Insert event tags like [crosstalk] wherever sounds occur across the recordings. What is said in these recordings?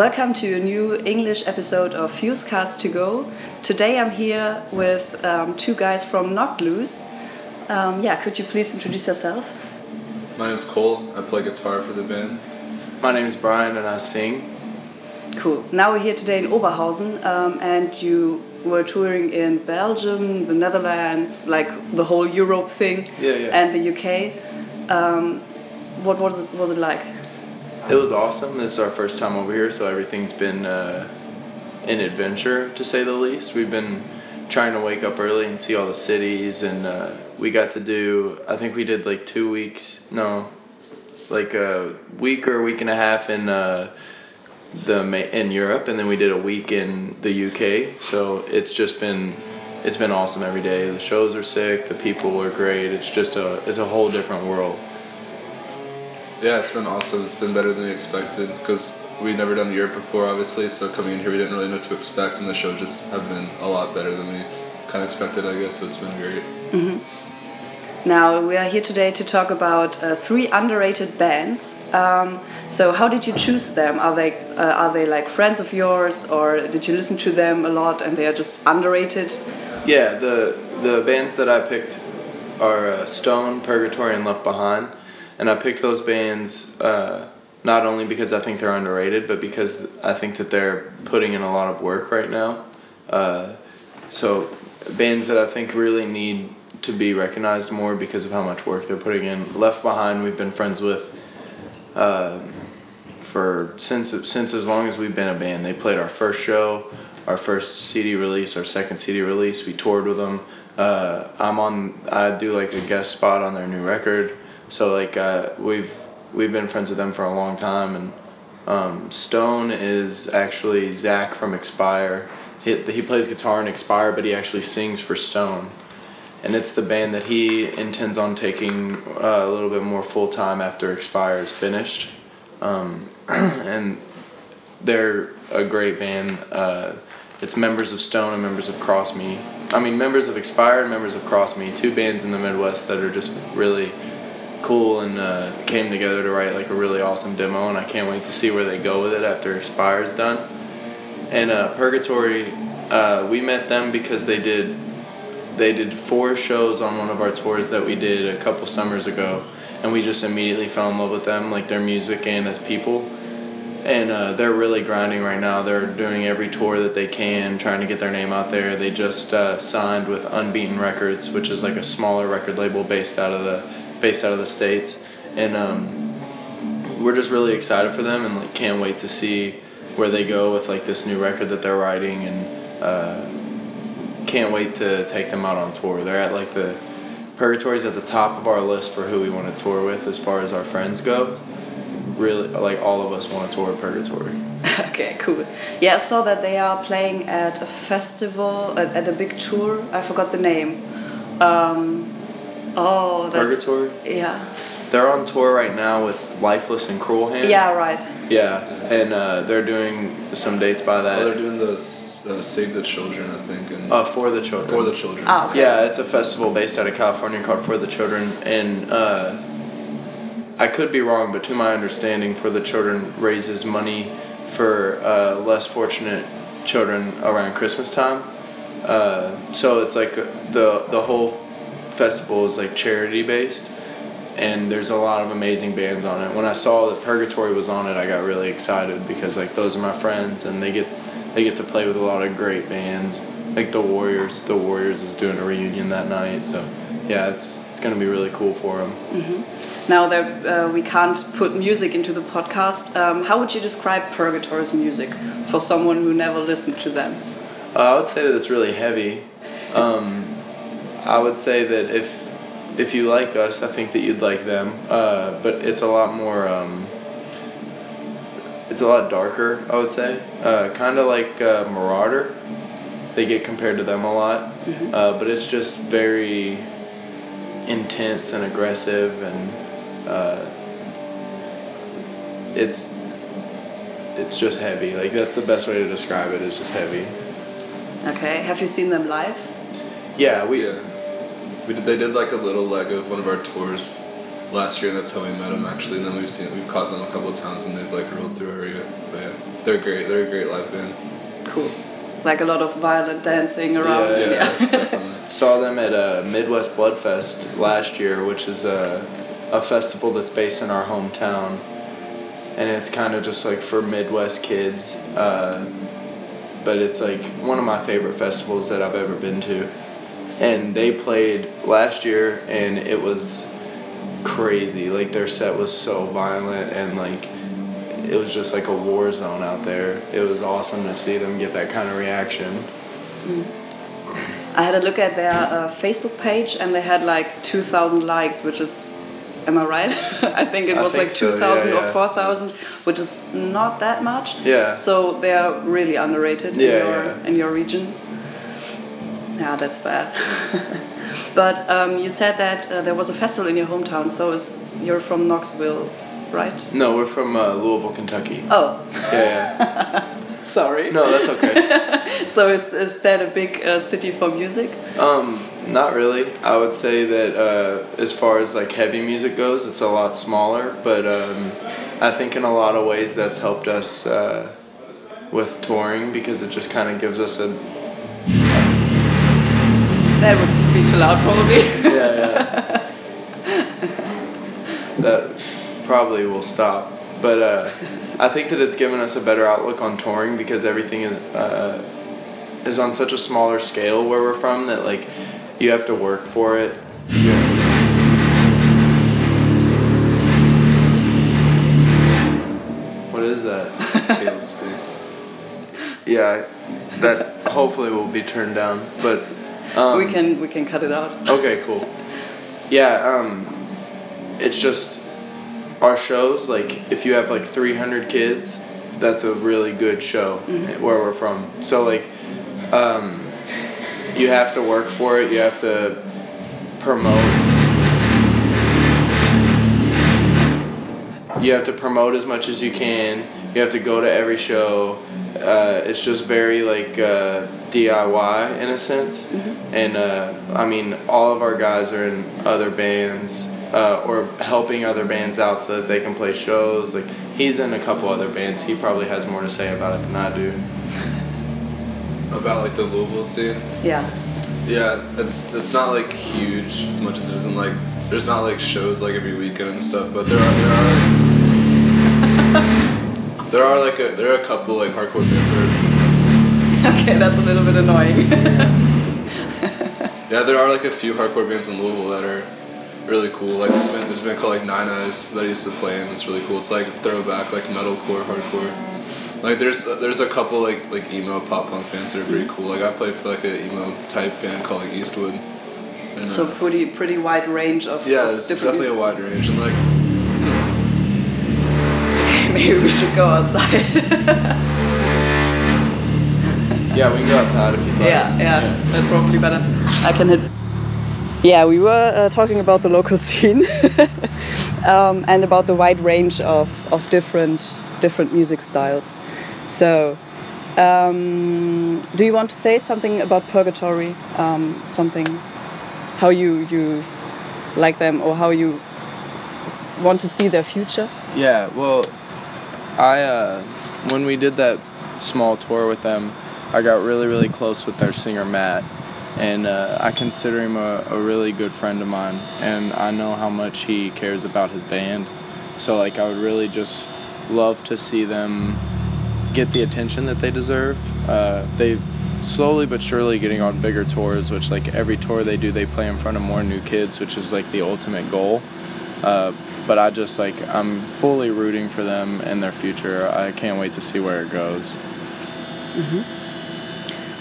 Welcome to a new English episode of Fusecast to Go. Today I'm here with um, two guys from Knocked Loose. Um, yeah, could you please introduce yourself? My name is Cole. I play guitar for the band. My name is Brian and I sing. Cool. Now we're here today in Oberhausen um, and you were touring in Belgium, the Netherlands, like the whole Europe thing, Yeah, yeah. and the UK. Um, what was it, was it like? It was awesome. This is our first time over here, so everything's been uh, an adventure to say the least. We've been trying to wake up early and see all the cities, and uh, we got to do. I think we did like two weeks. No, like a week or a week and a half in uh, the in Europe, and then we did a week in the UK. So it's just been it's been awesome every day. The shows are sick. The people are great. It's just a it's a whole different world. Yeah, it's been awesome. It's been better than we expected because we'd never done the Europe before, obviously. So coming in here, we didn't really know what to expect, and the show just have been a lot better than we kind of expected, I guess. So it's been great. Now we are here today to talk about uh, three underrated bands. Um, so how did you choose them? Are they uh, are they like friends of yours, or did you listen to them a lot and they are just underrated? Yeah, the the bands that I picked are uh, Stone, Purgatory, and Left Behind, and I picked those bands uh, not only because I think they're underrated, but because I think that they're putting in a lot of work right now. Uh, so bands that I think really need to be recognized more because of how much work they're putting in. Left Behind, we've been friends with uh, for since since as long as we've been a band. They played our first show, our first CD release, our second CD release. We toured with them. Uh, I'm on. I do like a guest spot on their new record. So like uh, we've we've been friends with them for a long time. And um, Stone is actually Zach from Expire. He, he plays guitar in Expire, but he actually sings for Stone and it's the band that he intends on taking uh, a little bit more full time after Expire is finished. Um, [clears throat] and they're a great band. Uh, it's members of Stone and members of Cross Me. I mean, members of Expire and members of Cross Me. Two bands in the Midwest that are just really cool and uh, came together to write like a really awesome demo. And I can't wait to see where they go with it after Expire's done. And uh, Purgatory, uh, we met them because they did they did four shows on one of our tours that we did a couple summers ago and we just immediately fell in love with them like their music and as people and uh, they're really grinding right now they're doing every tour that they can trying to get their name out there they just uh, signed with unbeaten records which is like a smaller record label based out of the based out of the states and um, we're just really excited for them and like can't wait to see where they go with like this new record that they're writing and uh, can't wait to take them out on tour. They're at like the Purgatory's at the top of our list for who we want to tour with as far as our friends go. Really, like all of us want to tour Purgatory. [laughs] okay, cool. Yeah, I saw that they are playing at a festival at, at a big tour. I forgot the name. Um, oh, that's, Purgatory. Yeah. They're on tour right now with Lifeless and Cruel Hand. Yeah, right. Yeah, and uh, they're doing some dates by Oh, they're doing the uh, Save the Children, I think, and Uh, for the children. for the children. Ah, okay. Yeah, it's a festival based out of California called For the Children, and uh, I could be wrong, but to my understanding, For the Children raises money for uh, less fortunate children around Christmas time. Uh, so it's like the the whole festival is like charity based, and there's a lot of amazing bands on it. When I saw that Purgatory was on it, I got really excited because like those are my friends, and they get they get to play with a lot of great bands like the Warriors. The Warriors is doing a reunion that night, so yeah, it's it's gonna be really cool for them. Now that uh, we can't put music into the podcast, um, how would you describe Purgatory's music for someone who never listened to them? Uh, I would say that it's really heavy. Um, I would say that if if you like us, I think that you'd like them. Uh, but it's a lot more. Um, it's a lot darker. I would say, uh, kind of like uh, Marauder. They get compared to them a lot, uh, but it's just very intense and aggressive, and uh, it's it's just heavy. Like that's the best way to describe it. It's just heavy. Okay, have you seen them live? Yeah, we Yeah. We did, they did like a little leg of one of our tours last year, and that's how we met them actually. And then we've seen we've caught them a couple of times, and they've like rolled through our area. But yeah, they're great. They're a great live band. Cool. Like a lot of violent dancing around. Yeah, Yeah, [laughs] definitely. Saw them at uh, Midwest Bloodfest last year, which is a, a festival that's based in our hometown. And it's kind of just like for Midwest kids. Uh, but it's like one of my favorite festivals that I've ever been to. And they played last year, and it was crazy. Like their set was so violent, and like it was just like a war zone out there. It was awesome to see them get that kind of reaction. I had a look at their uh, Facebook page and they had like 2,000 likes, which is, am I right? [laughs] I think it was think like so, 2,000 yeah, or 4,000, which is not that much. Yeah. So they are really underrated in, your, yeah. in your region. [laughs] Yeah, that's bad. [laughs] but um, you said that uh, there was a festival in your hometown, so is, you're from Knoxville, right? No, we're from uh, Louisville, Kentucky. Oh, Yeah, yeah. [laughs] sorry. No, that's okay. So is, is that a big uh, city for music? Um, not really. I would say that uh, as far as like heavy music goes, it's a lot smaller. But um, I think in a lot of ways that's helped us uh, with touring because it just kind of gives us a That would be too loud, probably. yeah yeah. that probably will stop. But uh, I think that it's given us a better outlook on touring because everything is uh, is on such a smaller scale where we're from that like you have to work for it. What is that? It's Caleb's space. [laughs] Yeah, that hopefully will be turned down. But um, we can we can cut it out. Okay, cool. Yeah, um, it's just our shows. Like, if you have like 300 kids, that's a really good show where we're from. So like, um, you have to work for it. You have to promote. You have to promote as much as you can. You have to go to every show. Uh, it's just very like uh, DIY in a sense, and uh, I mean all of our guys are in other bands uh, or helping other bands out so that they can play shows. Like he's in a couple other bands. He probably has more to say about it than I do. [laughs] About like the Louisville scene. Yeah. Yeah, it's it's not like huge as much as it isn't like there's not like shows like every weekend and stuff, but there are there are like, [laughs] there are like a there are a couple like hardcore bands that are [laughs] Okay, that's a little bit annoying. [laughs] yeah there are like a few hardcore bands in Louisville that are really cool. Like there's been there's been called like Nine Eyes that I used to play and it's really cool. It's like throwback like metalcore hardcore. Like there's there's a couple like like emo pop punk bands that are pretty cool. Like I played for like a emo type band called like Eastwood. And, so uh, pretty pretty wide range of yeah, it's definitely a wide range and like [laughs] Maybe we should go outside. [laughs] Yeah, we can go outside if you'd like. yeah, yeah, that's probably better. I can hit. Yeah, we were uh, talking about the local [laughs] scene um, and about the wide range of, of different different music styles. So, um, do you want to say something about Purgatory? Um, something, how you you like them or how you want to see their future? Yeah, well, I uh, when we did that small tour with them, I got really really close with their singer Matt, and uh, I consider him a, a really good friend of mine, and I know how much he cares about his band. So like I would really just love to see them get the attention that they deserve. Uh, they slowly but surely getting on bigger tours, which like every tour they do, they play in front of more new kids, which is like the ultimate goal. Uh, but I just like I'm fully rooting for them and their future. I can't wait to see where it goes.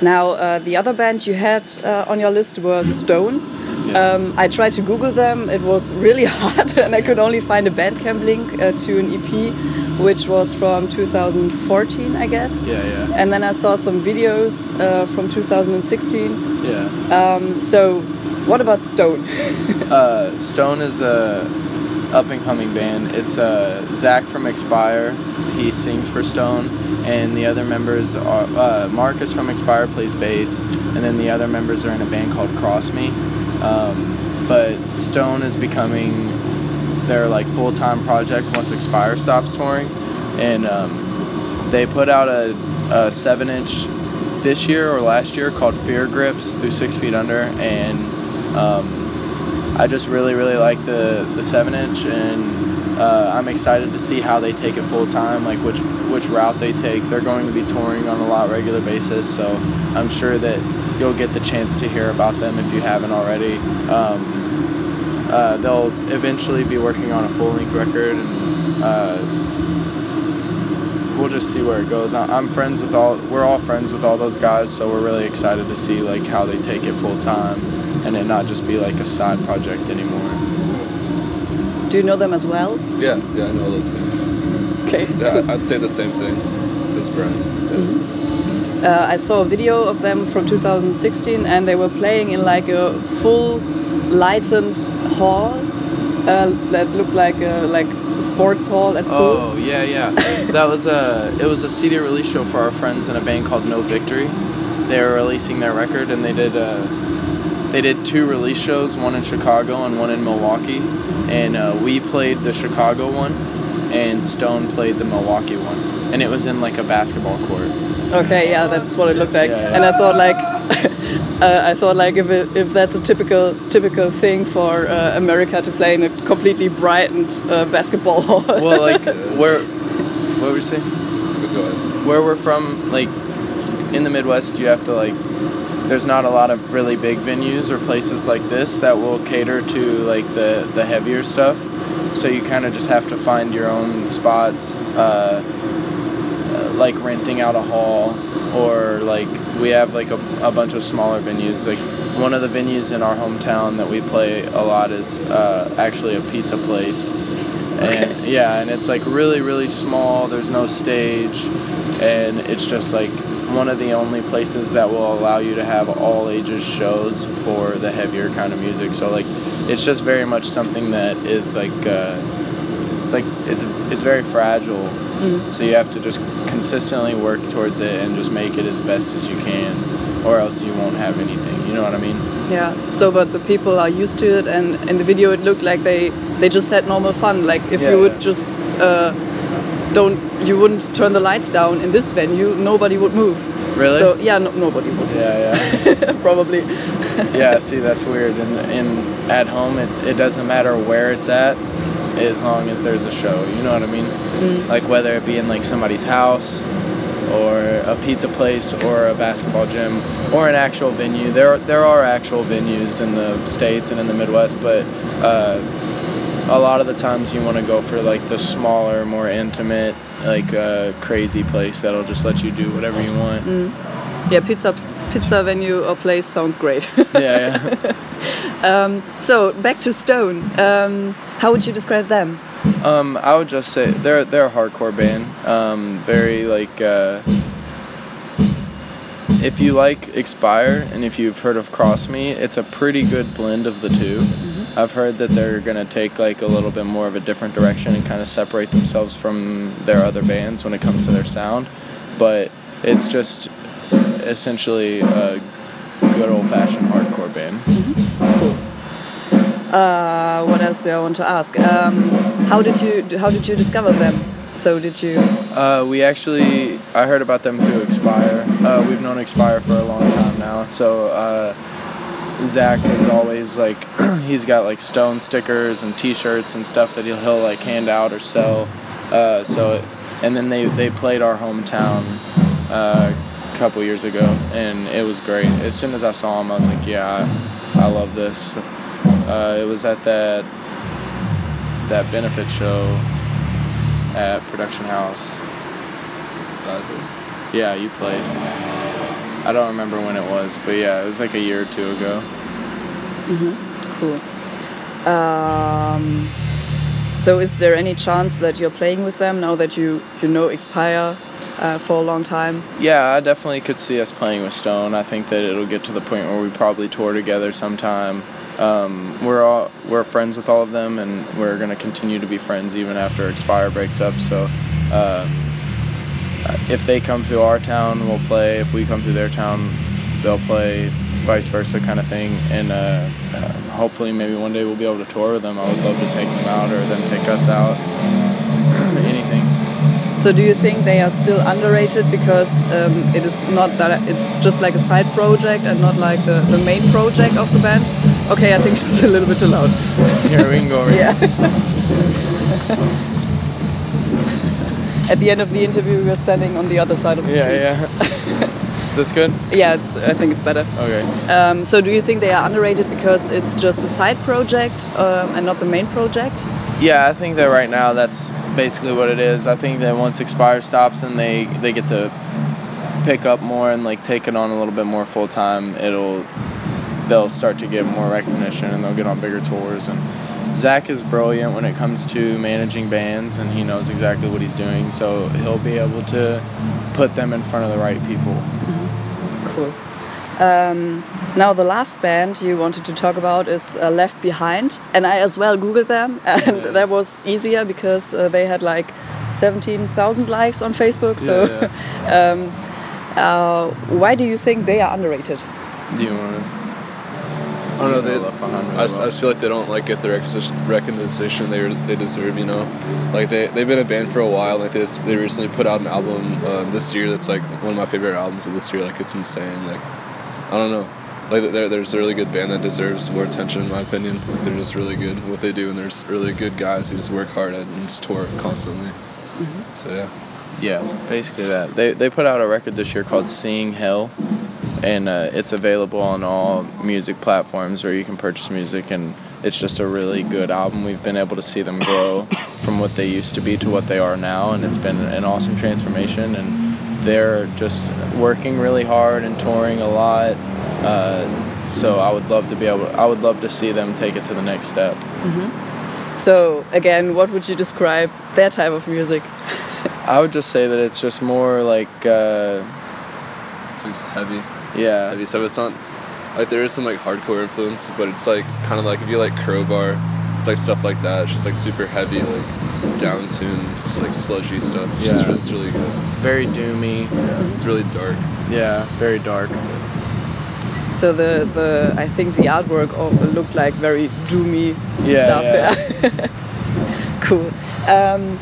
Now, uh, the other band you had uh, on your list was Stone. Yeah. Um, I tried to Google them. It was really [laughs] hard, and I could only find a Bandcamp link uh, to an EP, which was from 2014, I guess. Yeah, yeah, And then I saw some videos uh, from 2016. yeah. Um, so, what about Stone? [laughs] Uh, Stone is a up and coming band. It's uh, Zach from Expire. He sings for Stone, and the other members are uh, Marcus from Expire plays bass, and then the other members are in a band called Cross Me. Um, but Stone is becoming their like full time project once Expire stops touring, and um, they put out a, a seven inch this year or last year called Fear Grips through Six Feet Under, and um, I just really really like the the seven inch, and uh, I'm excited to see how they take it full time, like which which route they take. They're going to be touring on a lot regular basis, so I'm sure that you'll get the chance to hear about them if you haven't already. Um, uh, they'll eventually be working on a full length record, and uh, we'll just see where it goes. I'm friends with all. We're all friends with all those guys, so we're really excited to see like how they take it full time, and it not just be like a side project anymore. Do you know them as well? Yeah, yeah, I know those bands. Okay. Yeah, I'd say the same thing as Brian. Yeah. Uh, I saw a video of them from 2016, and they were playing in like a full lightened hall uh, that looked like a like sports hall at school. Oh yeah, yeah. [laughs] that was a it was a CD release show for our friends in a band called No Victory. They were releasing their record, and they did uh, they did two release shows, one in Chicago and one in Milwaukee. And uh, we played the Chicago one, and Stone played the Milwaukee one, and it was in like a basketball court. Okay, yeah, that's what it looked like. Yeah, yeah. And I thought like, [laughs] uh, I thought like if it, if that's a typical typical thing for uh, America to play in a completely brightened uh, basketball [laughs] hall. Well, like [laughs] where what were you saying? Go ahead. where we're from, like in the Midwest, you have to like. There's not a lot of really big venues or places like this that will cater to like the the heavier stuff. So you kind of just have to find your own spots, uh, uh, like renting out a hall, or like we have like a, a bunch of smaller venues. Like one of the venues in our hometown that we play a lot is uh, actually a pizza place. And yeah, and it's like really, really small. There's no stage, and it's just like one of the only places that will allow you to have all ages shows for the heavier kind of music. So like, it's just very much something that is like, uh, it's like it's it's very fragile. So you have to just consistently work towards it and just make it as best as you can, or else you won't have anything. You know what I mean? Yeah. So, but the people are used to it, and in the video it looked like they they just had normal fun. Like if Yeah, you would yeah. just uh, don't, you wouldn't turn the lights down in this venue, nobody would move. Really? So yeah, no, nobody would. Yeah, yeah. [laughs] Probably. yeah, see, that's weird. And, and at home, it, it doesn't matter where it's at as long as there's a show. You know what I mean? Like whether it be in like somebody's house or a pizza place or a basketball gym or an actual venue. There, there are actual venues in the States and in the Midwest, but uh, a lot of the times you want to go for like the smaller, more intimate, like uh, crazy place that'll just let you do whatever you want. Yeah, pizza pizza venue or place sounds great. [laughs] Yeah, yeah. [laughs] so back to Stone. Um, how would you describe them? Um, I would just say they're they're a hardcore band. Um, very like uh, if you like Expire and if you've heard of Cross Me, it's a pretty good blend of the 2 I've heard that they're gonna take like a little bit more of a different direction and kind of separate themselves from their other bands when it comes to their sound, but it's just essentially a good old fashioned hardcore band. Uh, what else do I want to ask? Um, how did you how did you discover them? So did you? Uh, we actually, I heard about them through Expire. Uh, we've known Expire for a long time now. So uh, Zach is always like, [clears throat] he's got like Stone stickers and T-shirts and stuff that he'll, he'll like hand out or sell. Uh, so, and then they they played our hometown uh, a couple years ago, and it was great. As soon as I saw him, I was like, yeah, I, I love this. Uh, it was at that that benefit show at Production House. Yeah, you played. I don't remember when it was, but yeah, it was like a year or two ago. Cool. Um, so is there any chance that you're playing with them now that you you know Expire uh, for a long time? Yeah, I definitely could see us playing with Stone. I think that it'll get to the point where we probably tour together sometime. Um, we're all we're friends with all of them, and we're gonna continue to be friends even after Expire breaks up. So, um, if they come through our town, we'll play. If we come through their town, they'll play. vice versa kind of thing. And uh, uh, hopefully, maybe one day we'll be able to tour with them. I would love to take them out or them take us out. [clears throat] Anything. So do you think they are still underrated because um, it is not that it's just like a side project and not like the, the main project of the band? Okay, I think it's a little bit too loud. Here we can go. [laughs] Yeah. [laughs] At the end of the interview, we were standing on the other side of the street. Yeah, yeah. [laughs] Is this good? Yeah, it's, I think it's better. Okay. Um, so do you think they are underrated because it's just a side project um, and not the main project? Yeah, I think that right now that's basically what it is. I think that once Expire stops and they they get to pick up more and like take it on a little bit more full time, it'll they'll start to get more recognition and they'll get on bigger tours. And Zach is brilliant when it comes to managing bands and he knows exactly what he's doing, so he'll be able to put them in front of the right people. Cool. Um, now the last band you wanted to talk about is uh, Left Behind, and I as well googled them, [laughs] and that was easier because uh, they had like 17,000 likes on Facebook. So, [laughs] um, uh, why do you think they are underrated? Do you want to? I don't know. They, Left Behind really I, just, I just feel like they don't like get the recognition, recognition they they deserve. You know, like they they've been a band for a while. Like they just- they recently put out an album um, this year that's like one of my favorite albums of this year. Like it's insane. Like I don't know. Like they're, there's a really good band that deserves more attention in my opinion. Like they're just really good at what they do, and there's really good guys who just work hard at and just tour constantly. So yeah. Yeah, basically that. They they put out a record this year called Seeing Hell, and uh, it's available on all music platforms where you can purchase music, and it's just a really good album. We've been able to see them grow from what they used to be to what they are now, and it's been an awesome transformation. And they're just working really hard and touring a lot. Uh, so I would love to be able. I would love to see them take it to the next step. So again, what would you describe their type of music? I would just say that it's just more like, uh, It's just heavy. Yeah, heavy stuff. It's not like there is some like hardcore influence, but it's like kind of like if you like Crowbar, it's like stuff like that. It's just like super heavy, like down tuned, just like sludgy stuff. It's just Yeah. really, it's really good. very doomy. Yeah, it's really dark. Yeah, very dark. So the, the I think the artwork all looked like very doomy Yeah, stuff. yeah. Yeah. [laughs] cool. Um,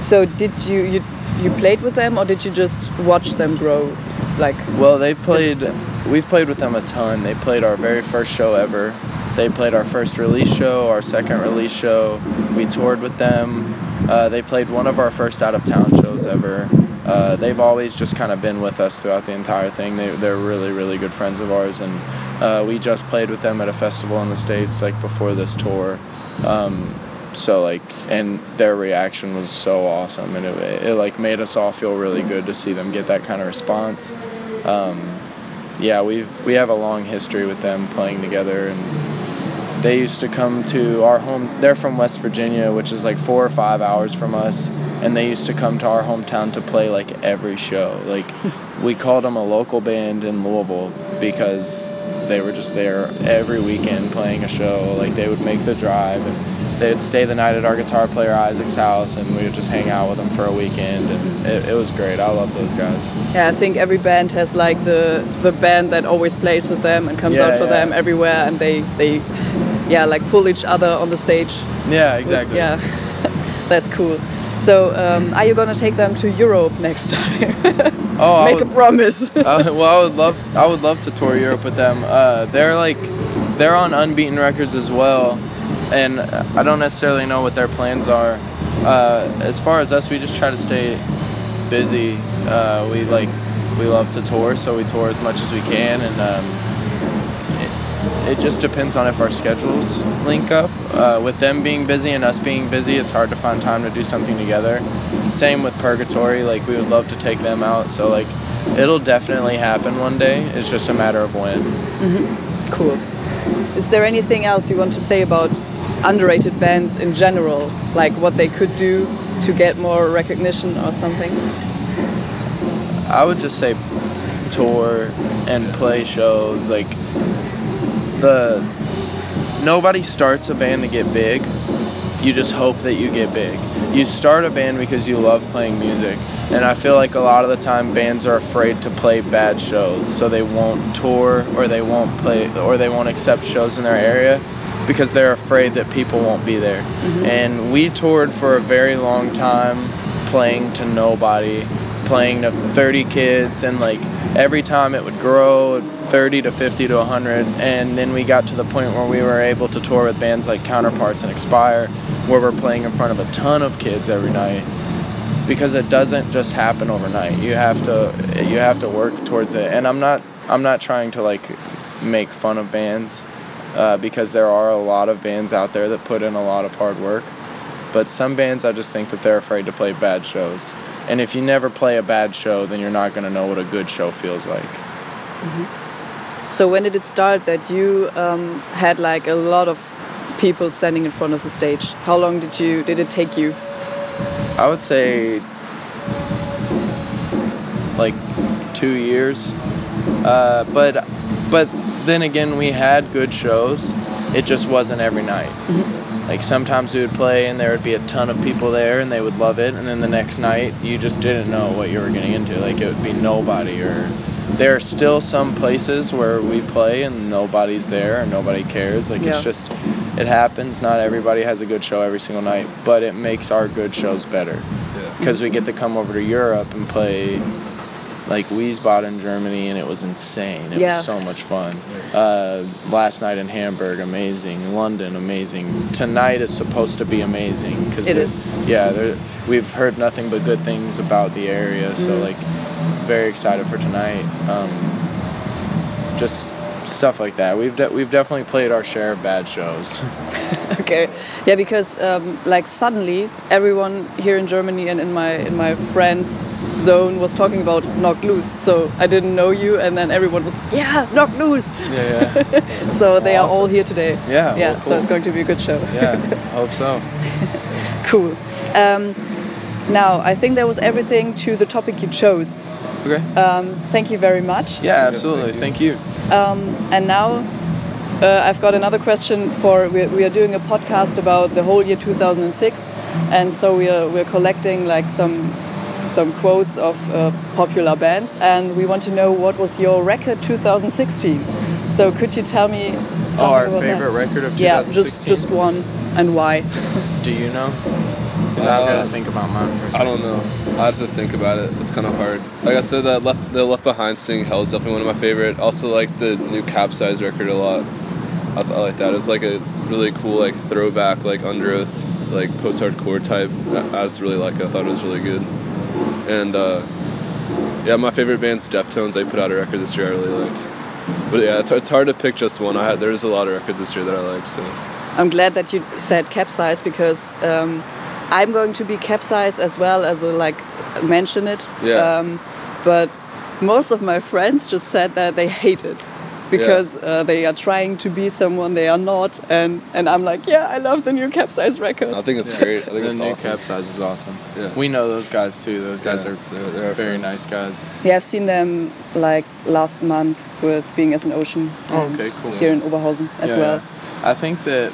so did you, you you played with them or did you just watch them grow? Like Well, they played. We've played with them a ton. They played our very first show ever. They played our first release show, our second release show. We toured with them. Uh, they played one of our first out of town shows ever. Uh, they've always just kind of been with us throughout the entire thing. They, they're really, really good friends of ours, and uh, we just played with them at a festival in the states like before this tour. Um, so like, and their reaction was so awesome, and it, it like made us all feel really good to see them get that kind of response. Um, yeah, we've we have a long history with them playing together, and they used to come to our home. They're from West Virginia, which is like four or five hours from us, and they used to come to our hometown to play like every show. Like [laughs] we called them a local band in Louisville because they were just there every weekend playing a show. Like they would make the drive and they'd stay the night at our guitar player Isaac's house, and we would just hang out with them for a weekend, and it, it was great. I love those guys. yeah, I think every band has like the the band that always plays with them and comes Yeah, out for yeah. them everywhere, and they they yeah like pull each other on the stage. Yeah, exactly. Yeah, [laughs] that's cool. So um, are you gonna take them to Europe next time? Oh, [laughs] Make a promise. [laughs] uh, well, I would love, I would love to tour Europe with them. Uh, they're like, they're on Unbeaten Records as well, and I don't necessarily know what their plans are. Uh, as far as us, we just try to stay busy. Uh, we like, we love to tour, so we tour as much as we can, and um, it, it just depends on if our schedules link up. Uh, with them being busy and us being busy, it's hard to find time to do something together. Same with Purgatory, like we would love to take them out, so like it'll definitely happen one day. It's just a matter of when. Cool. Is there anything else you want to say about underrated bands in general? Like what they could do to get more recognition or something? I would just say tour and play shows. Like the nobody starts a band to get big. You just hope that you get big. You start a band because you love playing music, And I feel like a lot of the time bands are afraid to play bad shows, so they won't tour or they won't play or they won't accept shows in their area because they're afraid that people won't be there. Mm-hmm. And we toured for a very long time playing to nobody, playing to 30 kids and like every time it would grow 30 to 50 to 100 and then we got to the point where we were able to tour with bands like Counterparts and Expire where we're playing in front of a ton of kids every night because it doesn't just happen overnight. You have to you have to work towards it. And I'm not I'm not trying to like make fun of bands uh, because there are a lot of bands out there that put in a lot of hard work. But some bands I just think that they're afraid to play bad shows. And if you never play a bad show, then you're not going to know what a good show feels like. So when did it start that you um, had like a lot of people standing in front of the stage? How long did you did it take you? I would say like two years. Uh, but but then again, we had good shows. It just wasn't every night. Mm-hmm. Like sometimes we would play and there would be a ton of people there and they would love it, and then the next night you just didn't know what you were getting into. Like it would be nobody, or there are still some places where we play and nobody's there and nobody cares. Like Yeah. it's just it happens. Not everybody has a good show every single night, but it makes our good shows better Yeah. because we get to come over to Europe and play like Wiesbaden, Germany, and it was insane. It Yeah. was so much fun. Uh, last night in Hamburg, amazing. London, amazing. Tonight is supposed to be amazing because It is. Yeah, we've heard nothing but good things about the area, so Mm. like very excited for tonight. Um, just stuff like that. We've de- we've definitely played our share of bad shows. [laughs] [laughs] okay. Yeah because um, like suddenly everyone here in germany and in my in my friends zone was talking about Knocked Loose. So i didn't know you and then everyone was yeah Knocked Loose. Yeah, yeah, [laughs] so they are all here today. Yeah, yeah well, so it's going to be a good show. Yeah. Hope so. cool. Um, now i think that was everything to the topic you chose Okay. um, thank you very much Yeah, absolutely. Thank you. And now uh, I've got another question for we we are doing a podcast about the whole year 2006, and so we are we're collecting like some some quotes of uh, popular bands, and we want to know what was your record 2016. So could you tell me? Oh, our about favorite that? record of 2016. Yeah, just just one, and why? Do you know? Because I've got Uh, to think about mine for a I second. don't know. I have to think about it. It's kind of hard. Like I said, that left the Left Behind Seeing Hell is definitely one of my favorite. Also like the new Capsize record a lot. I, th- I like that. It's like a really cool like throwback like Underoath like post hardcore type. I, I just really like it. I thought it was really good. And uh, yeah, my favorite band's Deftones. They put out a record this year I really liked. But yeah, it's, it's hard to pick just one. I had, there's a lot of records this year that I like. So I'm glad that you said capsize because um, I'm going to be capsized as well as a, like mention it. Yeah. Um, but most of my friends just said that they hate it because uh, they are trying to be someone they are not, and and I'm like, yeah, I love the new capsize record. I think it's great. I think the it's new awesome. capsize is awesome. Yeah. We know those guys too. Those guys Yeah, are they're- they're very friends. nice guys. Yeah, I've seen them like last month with Being as an Ocean. Oh, okay, cool. Here in Oberhausen as Yeah, well. yeah. I think that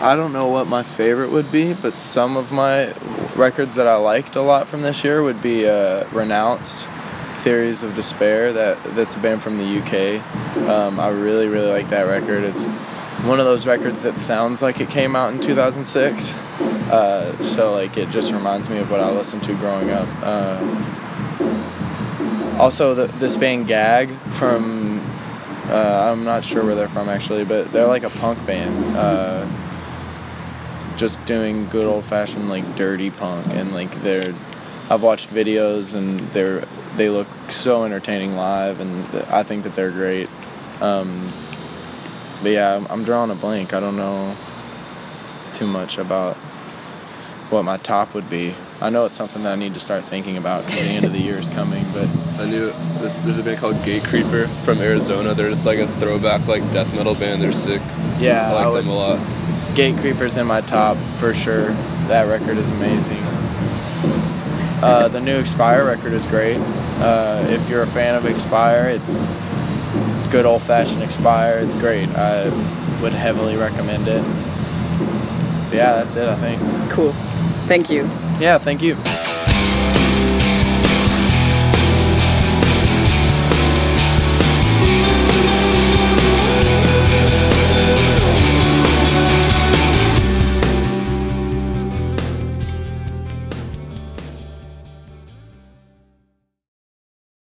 I don't know what my favorite would be, but some of my records that I liked a lot from this year would be uh, Renounced, Theories of Despair. That that's a band from the UK. Um, I really really like that record. It's one of those records that sounds like it came out in 2006. Uh, so like it just reminds me of what I listened to growing up. Uh, also, the, this band Gag from uh, I'm not sure where they're from actually, but they're like a punk band. Just doing good old fashioned like dirty punk, and like they're. I've watched videos and they're they look so entertaining live, and th- I think that they're great. Um, but yeah, I'm, I'm drawing a blank. I don't know too much about what my top would be. I know it's something that I need to start thinking about because the end of the year is coming, but I knew this, there's a band called Gatecreeper from Arizona. They're just like a throwback like death metal band. They're sick. yeah, I like would- them a lot. Gatecreeper's in my top for sure. That record is amazing. Uh, the new Expire record is great. Uh, if you're a fan of Expire, it's good old fashioned Expire. It's great. I would heavily recommend it. But yeah, that's it, I think. Cool. Thank you. Yeah, thank you.